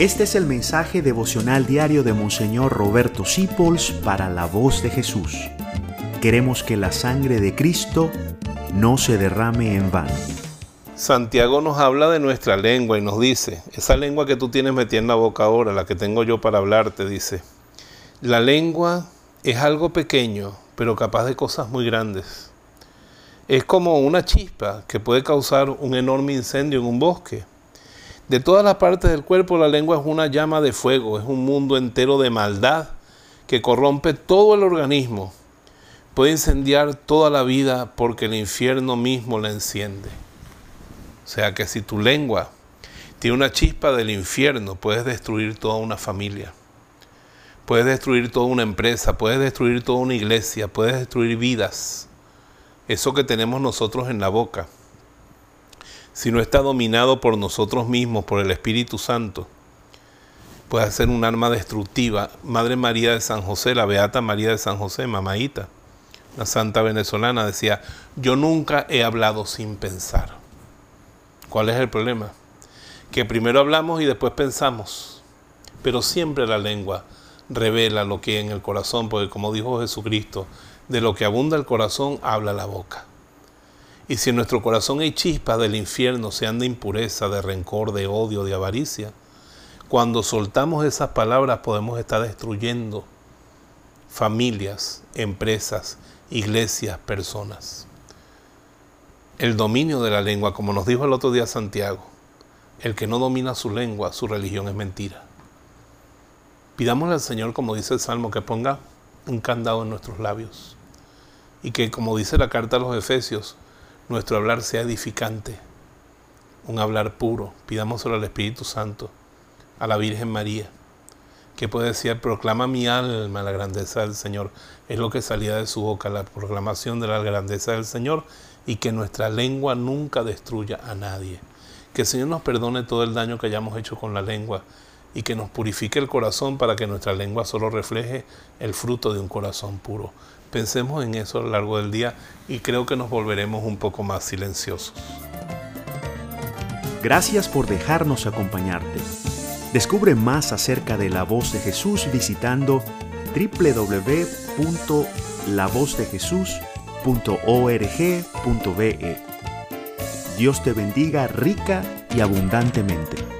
Este es el mensaje devocional diario de Monseñor Roberto Sipols para la voz de Jesús. Queremos que la sangre de Cristo no se derrame en vano. Santiago nos habla de nuestra lengua y nos dice, esa lengua que tú tienes metida en la boca ahora, la que tengo yo para hablarte, dice, la lengua es algo pequeño, pero capaz de cosas muy grandes. Es como una chispa que puede causar un enorme incendio en un bosque de todas las partes del cuerpo, la lengua es una llama de fuego, es un mundo entero de maldad que corrompe todo el organismo. Puede incendiar toda la vida porque el infierno mismo la enciende. O sea que si tu lengua tiene una chispa del infierno, puedes destruir toda una familia. Puedes destruir toda una empresa, puedes destruir toda una iglesia, puedes destruir vidas. Eso que tenemos nosotros en la boca si no está dominado por nosotros mismos, por el Espíritu Santo, puede ser un arma destructiva. Madre María de San José, la Beata María de San José, mamaíta, la santa venezolana, decía, yo nunca he hablado sin pensar. ¿Cuál es el problema? Que primero hablamos y después pensamos, pero siempre la lengua revela lo que hay en el corazón, porque como dijo Jesucristo, de lo que abunda el corazón habla la boca. Y si en nuestro corazón hay chispas del infierno, sean de impureza, de rencor, de odio, de avaricia, cuando soltamos esas palabras podemos estar destruyendo familias, empresas, iglesias, personas. El dominio de la lengua, como nos dijo el otro día Santiago, el que no domina su lengua, su religión es mentira. Pidámosle al Señor, como dice el Salmo, que ponga un candado en nuestros labios y que, como dice la carta a los Efesios, nuestro hablar sea edificante, un hablar puro. Pidámoselo al Espíritu Santo, a la Virgen María, que puede decir, proclama mi alma la grandeza del Señor. Es lo que salía de su boca, la proclamación de la grandeza del Señor y que nuestra lengua nunca destruya a nadie. Que el Señor nos perdone todo el daño que hayamos hecho con la lengua y que nos purifique el corazón para que nuestra lengua solo refleje el fruto de un corazón puro. Pensemos en eso a lo largo del día y creo que nos volveremos un poco más silenciosos. Gracias por dejarnos acompañarte. Descubre más acerca de la voz de Jesús visitando www.lavozdejesús.org.be. Dios te bendiga rica y abundantemente.